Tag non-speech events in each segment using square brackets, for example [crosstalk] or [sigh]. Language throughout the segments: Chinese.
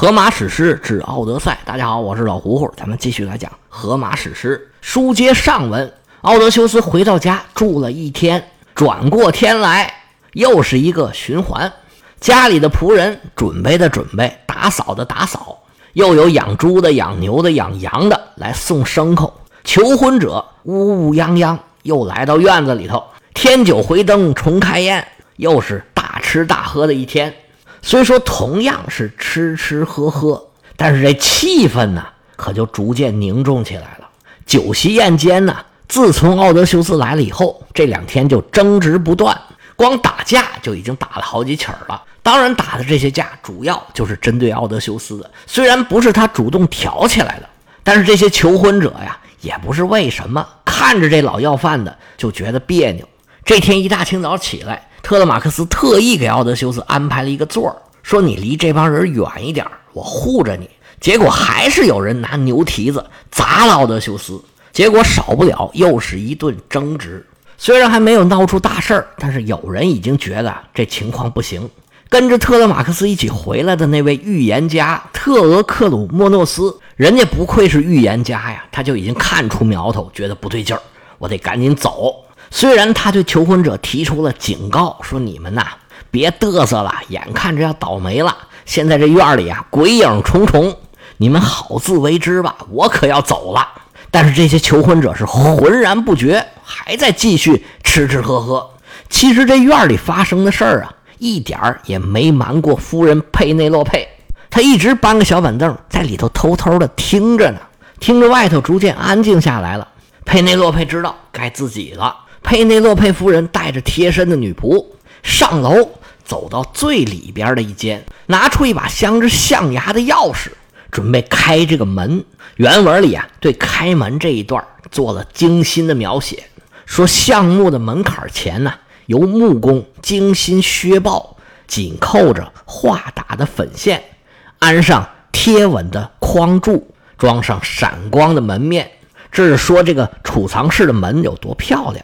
荷马史诗之奥德赛。大家好，我是老胡胡，咱们继续来讲荷马史诗。书接上文，奥德修斯回到家住了一天，转过天来又是一个循环。家里的。仆人准备的。准备，打扫的。打扫，又有养猪的、养牛的、养羊的。来送牲口。求婚者呜呜泱泱又来到院子里头，添酒回灯重开宴，又是大吃大喝的。一天。虽说同样是吃吃喝喝，但是这气氛呢，可就逐渐凝重起来了。酒席宴间呢，自从奥德修斯来了以后，这两天就争执不断，光打架就已经打了好几起了。当然，打的这些架主要就是针对奥德修斯的，虽然不是他主动挑起来的，但是这些求婚者呀，也不是为什么看着这老要饭的就觉得别扭。这天一大清早起来。特勒马克斯特意给奥德修斯安排了一个座儿，说：“你离这帮人远一点，我护着你。”结果还是有人拿牛蹄子砸了奥德修斯，结果少不了又是一顿争执。虽然还没有闹出大事儿，但是有人已经觉得这情况不行。跟着特勒马克斯一起回来的那位预言家特俄克鲁莫诺斯，人家不愧是预言家呀，他就已经看出苗头，觉得不对劲儿，我得赶紧走。虽然他对求婚者提出了警告，说你们呐别嘚瑟了，眼看着要倒霉了。现在这院里啊鬼影重重，你们好自为之吧。我可要走了。但是这些求婚者是浑然不觉，还在继续吃吃喝喝。其实这院里发生的事儿啊，一点儿也没瞒过夫人佩内洛佩。她一直搬个小板凳在里头偷偷的听着呢，听着外头逐渐安静下来了。佩内洛佩知道该自己了。佩内洛佩夫人带着贴身的女仆上楼，走到最里边的一间，拿出一把镶着象牙的钥匙，准备开这个门。原文里啊，对开门这一段做了精心的描写，说橡木的门槛前呢，由木工精心削刨，紧扣着画打的粉线，安上贴稳的框柱，装上闪光的门面。这是说这个储藏室的门有多漂亮。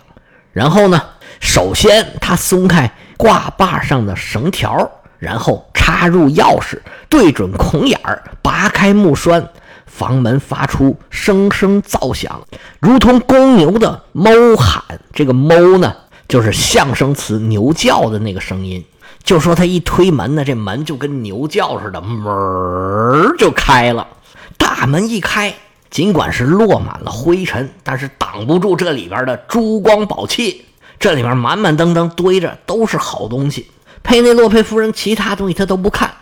然后呢？首先，他松开挂把上的绳条，然后插入钥匙，对准孔眼儿，拔开木栓，房门发出声声噪响，如同公牛的哞喊。这个哞呢，就是象声词牛叫的那个声音。就说他一推门呢，这门就跟牛叫似的，门儿就开了。大门一开。尽管是落满了灰尘，但是挡不住这里边的珠光宝气。这里边满满当当堆着都是好东西。佩内洛佩夫人其他东西她都不看，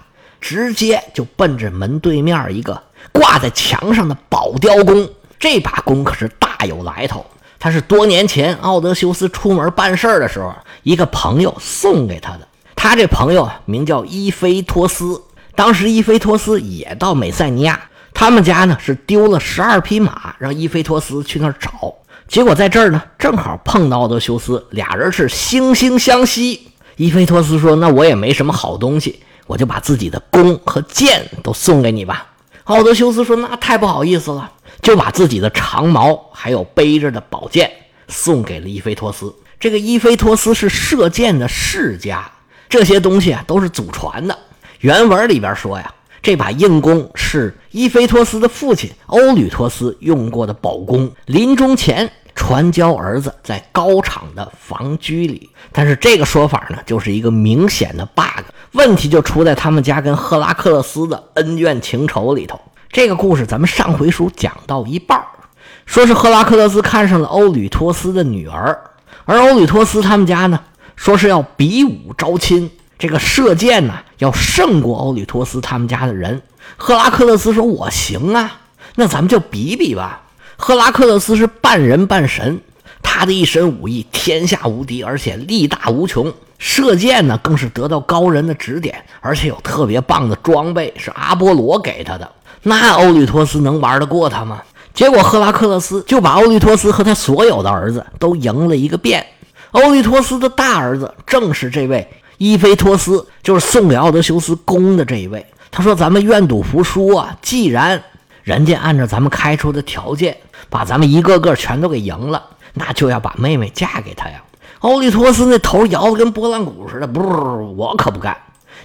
直接就奔着门对面一个挂在墙上的宝雕弓。这把弓可是大有来头，它是多年前奥德修斯出门办事的时候，一个朋友送给他的。他这朋友名叫伊菲托斯，当时伊菲托斯也到美塞尼亚。他们家呢是丢了十二匹马，让伊菲托斯去那儿找，结果在这儿呢正好碰到奥德修斯，俩人是惺惺相惜。伊菲托斯说：“那我也没什么好东西，我就把自己的弓和箭都送给你吧。”奥德修斯说：“那太不好意思了，就把自己的长矛还有背着的宝剑送给了伊菲托斯。”这个伊菲托斯是射箭的世家，这些东西啊都是祖传的。原文里边说呀。这把硬弓是伊菲托斯的父亲欧吕托斯用过的宝弓，临终前传教儿子在高场的房居里。但是这个说法呢，就是一个明显的 bug，问题就出在他们家跟赫拉克勒斯的恩怨情仇里头。这个故事咱们上回书讲到一半说是赫拉克勒斯看上了欧吕托斯的女儿，而欧吕托斯他们家呢，说是要比武招亲。这个射箭呢，要胜过欧里托斯他们家的人。赫拉克勒斯说：“我行啊，那咱们就比比吧。”赫拉克勒斯是半人半神，他的一身武艺天下无敌，而且力大无穷。射箭呢，更是得到高人的指点，而且有特别棒的装备，是阿波罗给他的。那欧里托斯能玩得过他吗？结果赫拉克勒斯就把欧里托斯和他所有的儿子都赢了一个遍。欧里托斯的大儿子正是这位。伊菲托斯就是送给奥德修斯弓的这一位。他说：“咱们愿赌服输啊！既然人家按照咱们开出的条件，把咱们一个个全都给赢了，那就要把妹妹嫁给他呀。”奥利托斯那头摇得跟拨浪鼓似的，不，我可不干。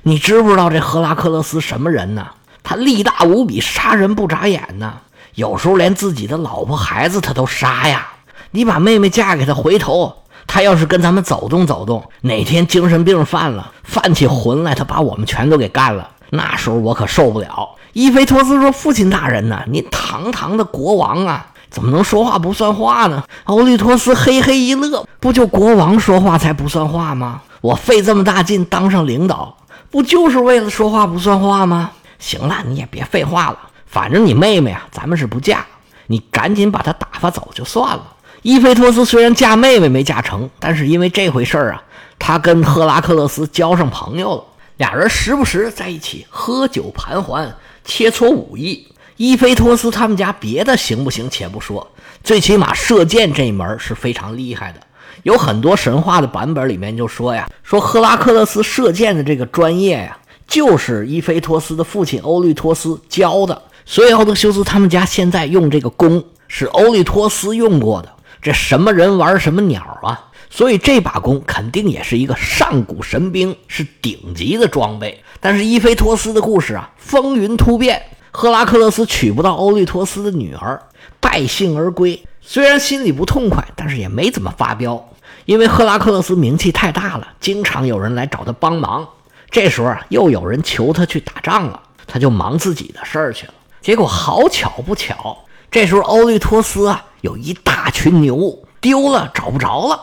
你知不知道这赫拉克勒斯什么人呢？他力大无比，杀人不眨眼呢。有时候连自己的老婆孩子他都杀呀。你把妹妹嫁给他，回头他要是跟咱们走动走动，哪天精神病犯了，犯起浑来，他把我们全都给干了，那时候我可受不了。伊菲托斯说：“父亲大人呐，您堂堂的国王啊，怎么能说话不算话呢？”欧利托斯嘿嘿一乐：“不就国王说话才不算话吗？我费这么大劲当上领导。”不就是为了说话不算话吗？行了，你也别废话了。反正你妹妹啊，咱们是不嫁，你赶紧把她打发走就算了。伊菲托斯虽然嫁妹妹没嫁成，但是因为这回事儿啊，他跟赫拉克勒斯交上朋友了，俩人时不时在一起喝酒盘桓，切磋武艺。伊菲托斯他们家别的行不行且不说，最起码射箭这一门是非常厉害的。有很多神话的版本里面就说呀，说赫拉克勒斯射箭的这个专业呀，就是伊菲托斯的父亲欧律托斯教的。所以奥德修斯他们家现在用这个弓是欧律托斯用过的。这什么人玩什么鸟啊？所以这把弓肯定也是一个上古神兵，是顶级的装备。但是伊菲托斯的故事啊，风云突变，赫拉克勒斯娶不到欧律托斯的女儿，败兴而归。虽然心里不痛快，但是也没怎么发飙，因为赫拉克勒斯名气太大了，经常有人来找他帮忙。这时候啊，又有人求他去打仗了，他就忙自己的事儿去了。结果好巧不巧，这时候欧利托斯啊有一大群牛丢了，找不着了，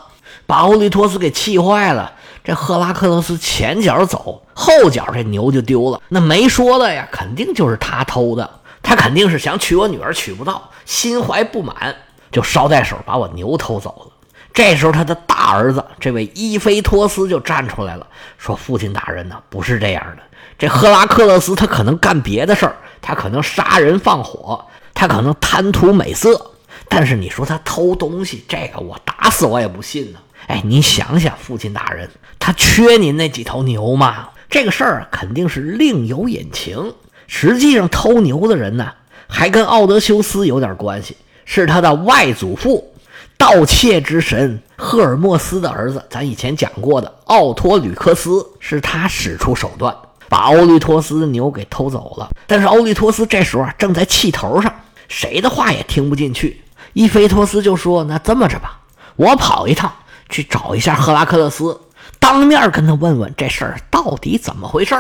把欧利托斯给气坏了。这赫拉克勒斯前脚走，后脚这牛就丢了，那没说的呀，肯定就是他偷的，他肯定是想娶我女儿，娶不到，心怀不满。就捎带手把我牛偷走了。这时候，他的大儿子这位伊菲托斯就站出来了，说：“父亲大人呢，不是这样的。这赫拉克勒斯他可能干别的事儿，他可能杀人放火，他可能贪图美色。但是你说他偷东西，这个我打死我也不信呢。哎，你想想，父亲大人，他缺您那几头牛吗？这个事儿肯定是另有隐情。实际上，偷牛的人呢，还跟奥德修斯有点关系。”是他的外祖父，盗窃之神赫尔墨斯的儿子。咱以前讲过的奥托吕克斯，是他使出手段把欧律托斯的牛给偷走了。但是欧律托斯这时候正在气头上，谁的话也听不进去。伊菲托斯就说：“那这么着吧，我跑一趟去找一下赫拉克勒斯，当面跟他问问这事儿到底怎么回事。”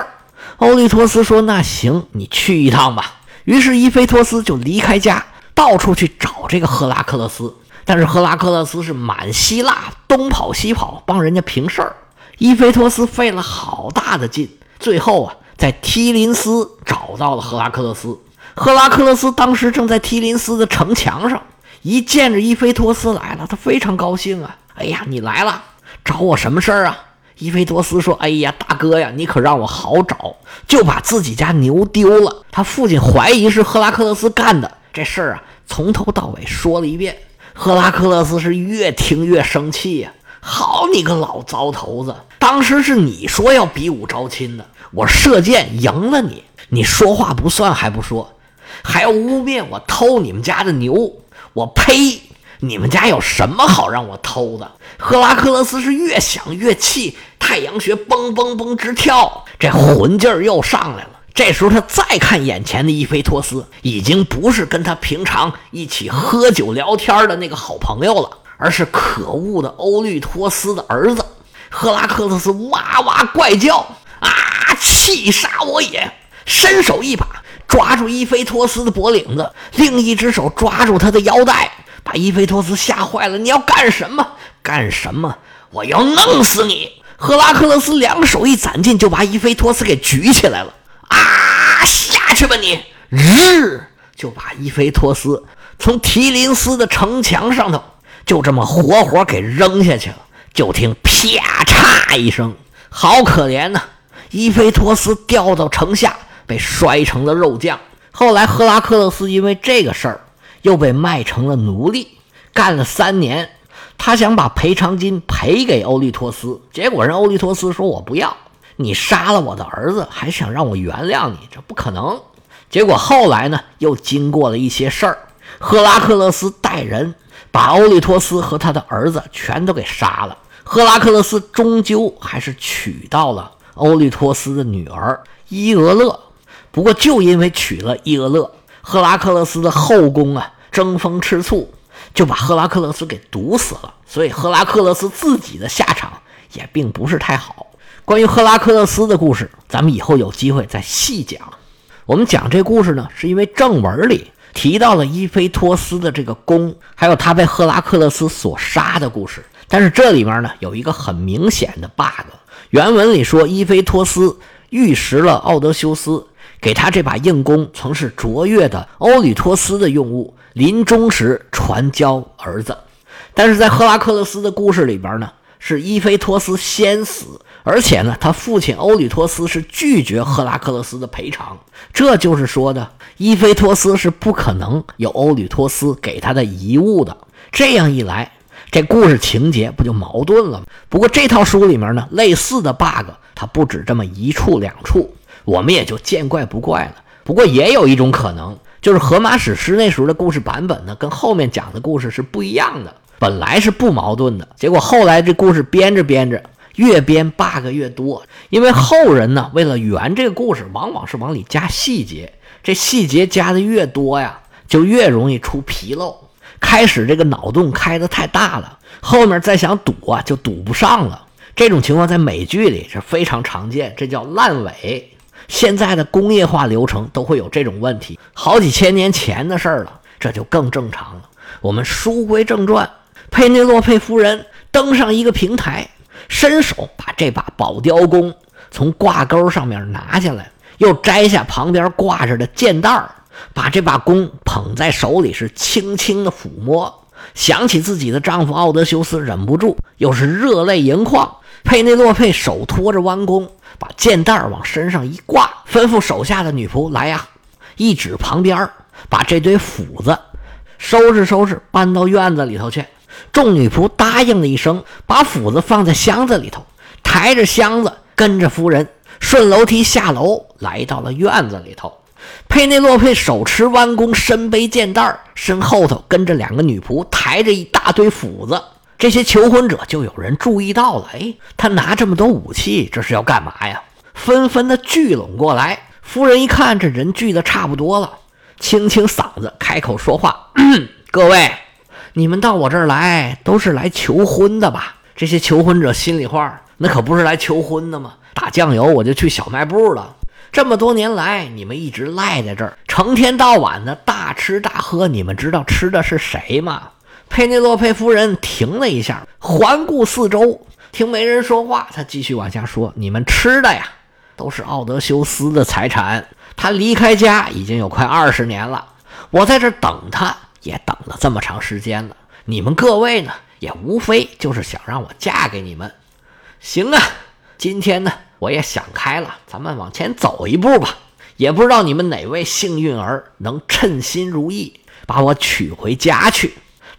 欧利托斯说：“那行，你去一趟吧。”于是伊菲托斯就离开家。到处去找这个赫拉克勒斯，但是赫拉克勒斯是满希腊东跑西跑帮人家平事儿。伊菲托斯费了好大的劲，最后啊，在提林斯找到了赫拉克勒斯。赫拉克勒斯当时正在提林斯的城墙上，一见着伊菲托斯来了，他非常高兴啊！哎呀，你来了，找我什么事儿啊？伊菲托斯说：“哎呀，大哥呀，你可让我好找，就把自己家牛丢了，他父亲怀疑是赫拉克勒斯干的。”这事儿啊，从头到尾说了一遍。赫拉克勒斯是越听越生气呀！好你个老糟头子，当时是你说要比武招亲的，我射箭赢了你，你说话不算还不说，还要污蔑我偷你们家的牛！我呸！你们家有什么好让我偷的？赫拉克勒斯是越想越气，太阳穴嘣嘣嘣直跳，这魂劲儿又上来了。这时候他再看眼前的伊菲托斯，已经不是跟他平常一起喝酒聊天的那个好朋友了，而是可恶的欧律托斯的儿子赫拉克勒斯，哇哇怪叫啊！气杀我也！伸手一把抓住伊菲托斯的脖领子，另一只手抓住他的腰带，把伊菲托斯吓坏了。你要干什么？干什么？我要弄死你！赫拉克勒斯两手一攒劲，就把伊菲托斯给举起来了。啊，下去吧你！日就把伊菲托斯从提林斯的城墙上头就这么活活给扔下去了。就听啪嚓一声，好可怜呐！伊菲托斯掉到城下，被摔成了肉酱。后来赫拉克勒斯因为这个事儿又被卖成了奴隶，干了三年。他想把赔偿金赔给欧利托斯，结果人欧利托斯说：“我不要。”你杀了我的儿子，还想让我原谅你？这不可能。结果后来呢，又经过了一些事儿，赫拉克勒斯带人把欧利托斯和他的儿子全都给杀了。赫拉克勒斯终究还是娶到了欧利托斯的女儿伊俄勒，不过就因为娶了伊俄勒，赫拉克勒斯的后宫啊争风吃醋，就把赫拉克勒斯给毒死了。所以赫拉克勒斯自己的下场也并不是太好。关于赫拉克勒斯的故事，咱们以后有机会再细讲。我们讲这故事呢，是因为正文里提到了伊菲托斯的这个宫，还有他被赫拉克勒斯所杀的故事。但是这里面呢，有一个很明显的 bug。原文里说，伊菲托斯玉石了奥德修斯，给他这把硬弓曾是卓越的欧吕托斯的用物，临终时传教儿子。但是在赫拉克勒斯的故事里边呢，是伊菲托斯先死。而且呢，他父亲欧吕托斯是拒绝赫拉克勒斯的赔偿，这就是说的伊菲托斯是不可能有欧吕托斯给他的遗物的。这样一来，这故事情节不就矛盾了吗？不过这套书里面呢，类似的 bug 它不止这么一处两处，我们也就见怪不怪了。不过也有一种可能，就是荷马史诗那时候的故事版本呢，跟后面讲的故事是不一样的，本来是不矛盾的，结果后来这故事编着编着。越编 bug 越多，因为后人呢，为了圆这个故事，往往是往里加细节。这细节加的越多呀，就越容易出纰漏。开始这个脑洞开的太大了，后面再想堵啊，就堵不上了。这种情况在美剧里是非常常见，这叫烂尾。现在的工业化流程都会有这种问题，好几千年前的事儿了，这就更正常了。我们书归正传，佩内洛佩夫人登上一个平台。伸手把这把宝雕弓从挂钩上面拿下来，又摘下旁边挂着的箭袋儿，把这把弓捧在手里，是轻轻的抚摸。想起自己的丈夫奥德修斯，忍不住又是热泪盈眶。佩内洛佩手托着弯弓，把箭袋往身上一挂，吩咐手下的女仆来呀，一指旁边，把这堆斧子收拾收拾，搬到院子里头去。众女仆答应了一声，把斧子放在箱子里头，抬着箱子跟着夫人顺楼梯下楼，来到了院子里头。佩内洛佩手持弯弓，身背箭袋，身后头跟着两个女仆，抬着一大堆斧子。这些求婚者就有人注意到了，哎，他拿这么多武器，这是要干嘛呀？纷纷的聚拢过来。夫人一看，这人聚的差不多了，清清嗓子开口说话：“ [coughs] 各位。”你们到我这儿来都是来求婚的吧？这些求婚者心里话，那可不是来求婚的吗？打酱油我就去小卖部了。这么多年来，你们一直赖在这儿，成天到晚的大吃大喝。你们知道吃的是谁吗？佩内洛佩夫人停了一下，环顾四周，听没人说话，她继续往下说：“你们吃的呀，都是奥德修斯的财产。他离开家已经有快二十年了，我在这等他。”也等了这么长时间了，你们各位呢，也无非就是想让我嫁给你们。行啊，今天呢，我也想开了，咱们往前走一步吧。也不知道你们哪位幸运儿能称心如意，把我娶回家去。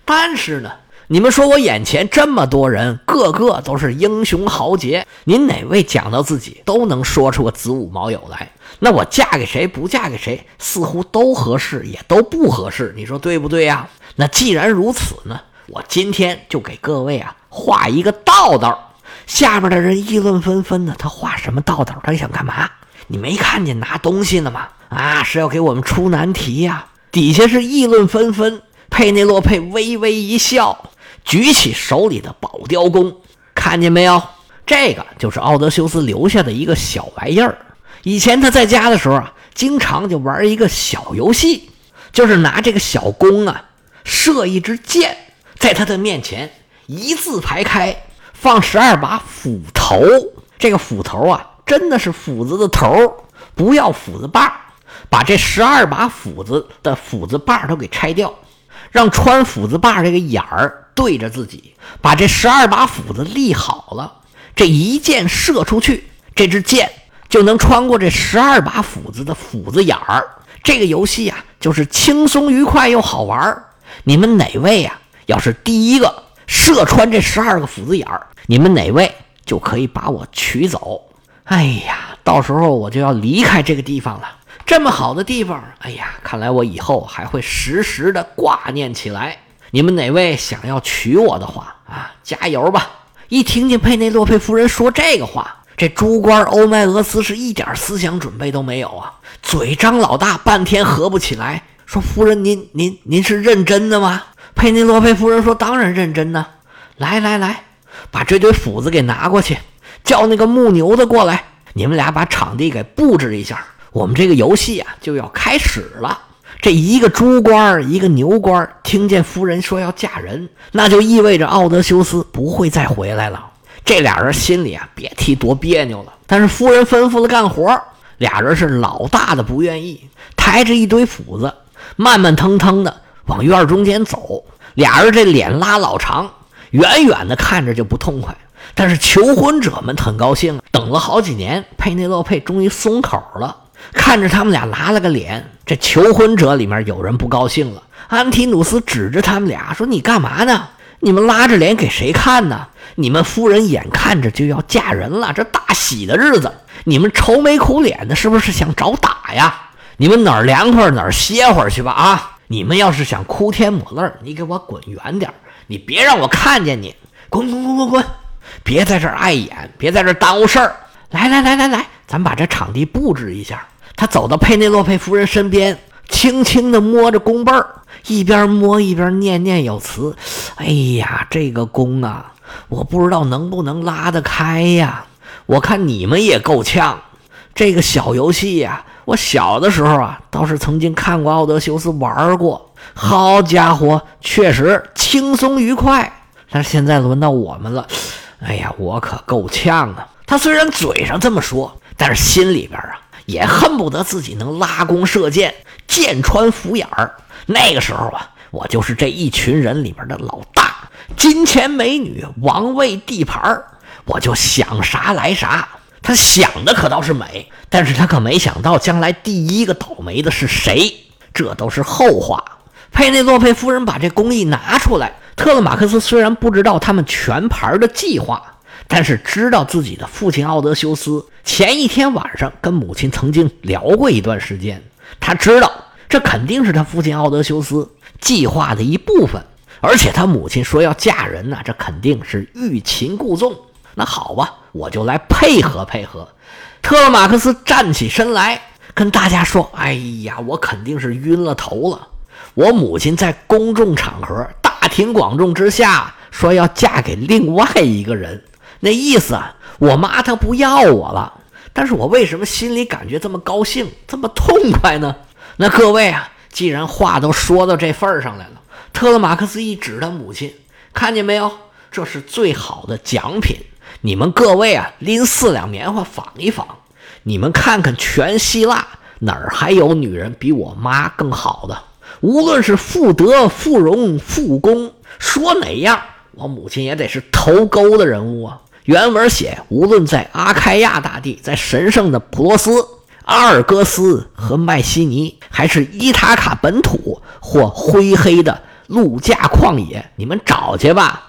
但是呢，你们说我眼前这么多人，个个都是英雄豪杰，您哪位讲到自己都能说出个子午卯酉来？那我嫁给谁不嫁给谁，似乎都合适，也都不合适，你说对不对呀？那既然如此呢，我今天就给各位啊画一个道道。下面的人议论纷纷的，他画什么道道？他想干嘛？你没看见拿东西呢吗？啊，是要给我们出难题呀！底下是议论纷纷。佩内洛佩微微一笑，举起手里的宝雕弓，看见没有？这个就是奥德修斯留下的一个小玩意儿。以前他在家的时候啊，经常就玩一个小游戏，就是拿这个小弓啊，射一支箭，在他的面前一字排开，放十二把斧头。这个斧头啊，真的是斧子的头，不要斧子把把这十二把斧子的斧子把都给拆掉，让穿斧子把这个眼儿对着自己，把这十二把斧子立好了，这一箭射出去，这支箭。就能穿过这十二把斧子的斧子眼儿。这个游戏呀，就是轻松愉快又好玩儿。你们哪位呀？要是第一个射穿这十二个斧子眼儿，你们哪位就可以把我娶走。哎呀，到时候我就要离开这个地方了。这么好的地方，哎呀，看来我以后还会时时的挂念起来。你们哪位想要娶我的话啊，加油吧！一听见佩内洛佩夫人说这个话。这猪官欧迈俄斯是一点思想准备都没有啊，嘴张老大，半天合不起来。说：“夫人，您您您是认真的吗？”佩内洛佩夫人说：“当然认真呢。来来来，把这堆斧子给拿过去，叫那个牧牛的过来。你们俩把场地给布置一下，我们这个游戏啊就要开始了。”这一个猪官一个牛官听见夫人说要嫁人，那就意味着奥德修斯不会再回来了。这俩人心里啊，别提多别扭了。但是夫人吩咐了干活，俩人是老大的不愿意，抬着一堆斧子，慢慢腾腾的往院中间走。俩人这脸拉老长，远远的看着就不痛快。但是求婚者们很高兴，等了好几年，佩内洛佩终于松口了。看着他们俩拉了个脸，这求婚者里面有人不高兴了。安提努斯指着他们俩说：“你干嘛呢？你们拉着脸给谁看呢？你们夫人眼看着就要嫁人了，这大喜的日子，你们愁眉苦脸的，是不是想找打呀？你们哪儿凉快哪儿歇会儿去吧！啊，你们要是想哭天抹泪，你给我滚远点你别让我看见你，滚滚滚滚滚，别在这碍眼，别在这耽误事儿。来来来来来，咱把这场地布置一下。”他走到佩内洛佩夫人身边，轻轻地摸着弓背儿，一边摸一边念念有词：“哎呀，这个弓啊，我不知道能不能拉得开呀！我看你们也够呛。这个小游戏呀，我小的时候啊，倒是曾经看过奥德修斯玩过。好家伙，确实轻松愉快。但是现在轮到我们了，哎呀，我可够呛啊！他虽然嘴上这么说，但是心里边啊……也恨不得自己能拉弓射箭，箭穿虎眼儿。那个时候啊，我就是这一群人里边的老大，金钱美女、王位、地盘儿我就想啥来啥。他想的可倒是美，但是他可没想到将来第一个倒霉的是谁，这都是后话。佩内洛佩夫人把这工艺拿出来，特勒马克斯虽然不知道他们全盘的计划。但是知道自己的父亲奥德修斯前一天晚上跟母亲曾经聊过一段时间，他知道这肯定是他父亲奥德修斯计划的一部分，而且他母亲说要嫁人呢，这肯定是欲擒故纵。那好吧，我就来配合配合。特勒马克斯站起身来跟大家说：“哎呀，我肯定是晕了头了。我母亲在公众场合大庭广众之下说要嫁给另外一个人。”那意思啊，我妈她不要我了，但是我为什么心里感觉这么高兴，这么痛快呢？那各位啊，既然话都说到这份上来了，特勒马克思一指他母亲，看见没有？这是最好的奖品，你们各位啊，拎四两棉花纺一纺，你们看看全希腊哪儿还有女人比我妈更好的？无论是妇德、妇容、妇功，说哪样，我母亲也得是头钩的人物啊。原文写，无论在阿开亚大地，在神圣的普罗斯、阿尔戈斯和麦西尼，还是伊塔卡本土或灰黑的陆架旷野，你们找去吧，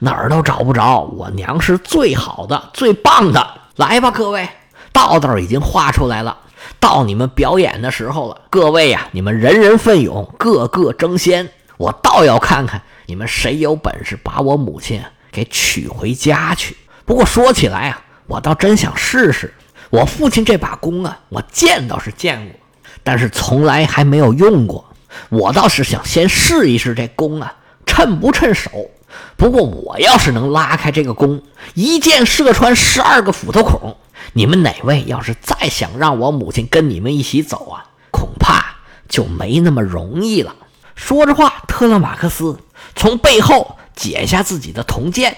哪儿都找不着。我娘是最好的、最棒的。来吧，各位，道道已经画出来了，到你们表演的时候了。各位呀，你们人人奋勇，个个争先。我倒要看看你们谁有本事把我母亲给娶回家去。不过说起来啊，我倒真想试试我父亲这把弓啊，我见倒是见过，但是从来还没有用过。我倒是想先试一试这弓啊，趁不趁手。不过我要是能拉开这个弓，一箭射穿十二个斧头孔，你们哪位要是再想让我母亲跟你们一起走啊，恐怕就没那么容易了。说着话，特勒马克斯从背后解下自己的铜剑。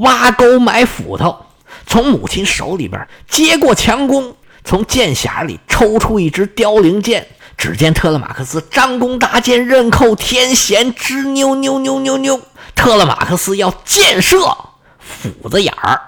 挖沟埋斧头，从母亲手里边接过强弓，从箭匣里抽出一支凋零箭。只见特勒马克思张弓搭箭，刃扣天弦，直扭扭扭扭扭。特勒马克思要箭射斧子眼儿。